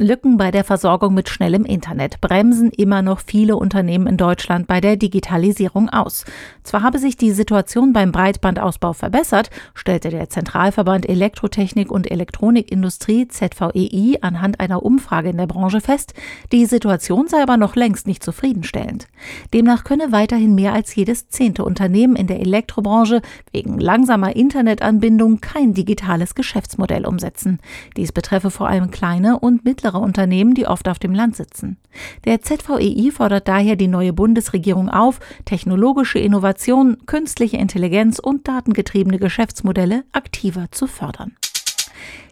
Lücken bei der Versorgung mit schnellem Internet bremsen immer noch viele Unternehmen in Deutschland bei der Digitalisierung aus. Zwar habe sich die Situation beim Breitbandausbau verbessert, stellte der Zentralverband Elektrotechnik und Elektronikindustrie ZVEI anhand einer Umfrage in der Branche fest, die Situation sei aber noch längst nicht zufriedenstellend. Demnach könne weiterhin mehr als jedes zehnte Unternehmen in der Elektrobranche wegen langsamer Internetanbindung kein digitales Geschäftsmodell umsetzen. Dies betreffe vor allem kleine und mittlere mittlere Unternehmen, die oft auf dem Land sitzen. Der ZVEI fordert daher die neue Bundesregierung auf, technologische Innovation, künstliche Intelligenz und datengetriebene Geschäftsmodelle aktiver zu fördern.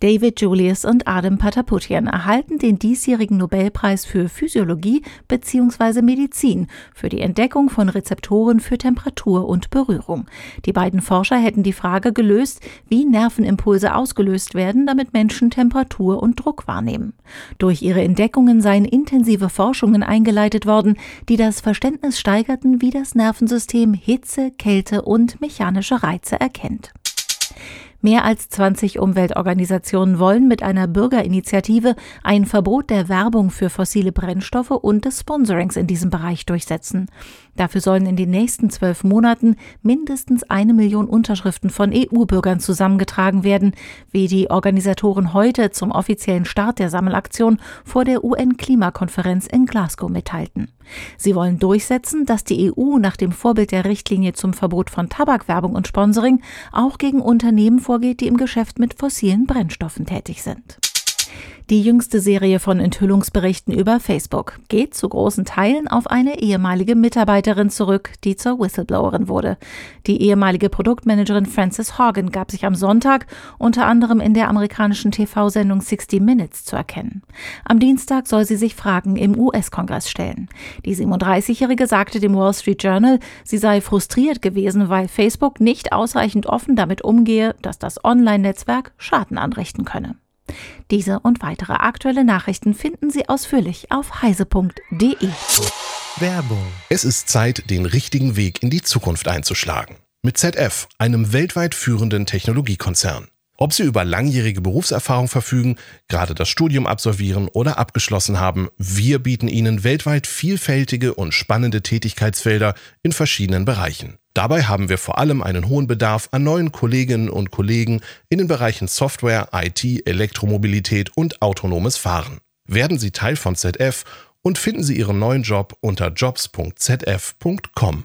David Julius und Adam Pataputian erhalten den diesjährigen Nobelpreis für Physiologie bzw. Medizin für die Entdeckung von Rezeptoren für Temperatur und Berührung. Die beiden Forscher hätten die Frage gelöst, wie Nervenimpulse ausgelöst werden, damit Menschen Temperatur und Druck wahrnehmen. Durch ihre Entdeckungen seien intensive Forschungen eingeleitet worden, die das Verständnis steigerten, wie das Nervensystem Hitze, Kälte und mechanische Reize erkennt. Mehr als 20 Umweltorganisationen wollen mit einer Bürgerinitiative ein Verbot der Werbung für fossile Brennstoffe und des Sponsorings in diesem Bereich durchsetzen. Dafür sollen in den nächsten zwölf Monaten mindestens eine Million Unterschriften von EU-Bürgern zusammengetragen werden, wie die Organisatoren heute zum offiziellen Start der Sammelaktion vor der UN-Klimakonferenz in Glasgow mitteilten. Sie wollen durchsetzen, dass die EU nach dem Vorbild der Richtlinie zum Verbot von Tabakwerbung und Sponsoring auch gegen Unternehmen vorgeht, die im Geschäft mit fossilen Brennstoffen tätig sind. Die jüngste Serie von Enthüllungsberichten über Facebook geht zu großen Teilen auf eine ehemalige Mitarbeiterin zurück, die zur Whistleblowerin wurde. Die ehemalige Produktmanagerin Frances Horgan gab sich am Sonntag unter anderem in der amerikanischen TV-Sendung 60 Minutes zu erkennen. Am Dienstag soll sie sich Fragen im US-Kongress stellen. Die 37-Jährige sagte dem Wall Street Journal, sie sei frustriert gewesen, weil Facebook nicht ausreichend offen damit umgehe, dass das Online-Netzwerk Schaden anrichten könne. Diese und weitere aktuelle Nachrichten finden Sie ausführlich auf heise.de. Werbung. Es ist Zeit, den richtigen Weg in die Zukunft einzuschlagen. Mit ZF, einem weltweit führenden Technologiekonzern. Ob Sie über langjährige Berufserfahrung verfügen, gerade das Studium absolvieren oder abgeschlossen haben, wir bieten Ihnen weltweit vielfältige und spannende Tätigkeitsfelder in verschiedenen Bereichen. Dabei haben wir vor allem einen hohen Bedarf an neuen Kolleginnen und Kollegen in den Bereichen Software, IT, Elektromobilität und autonomes Fahren. Werden Sie Teil von ZF und finden Sie Ihren neuen Job unter jobs.zf.com.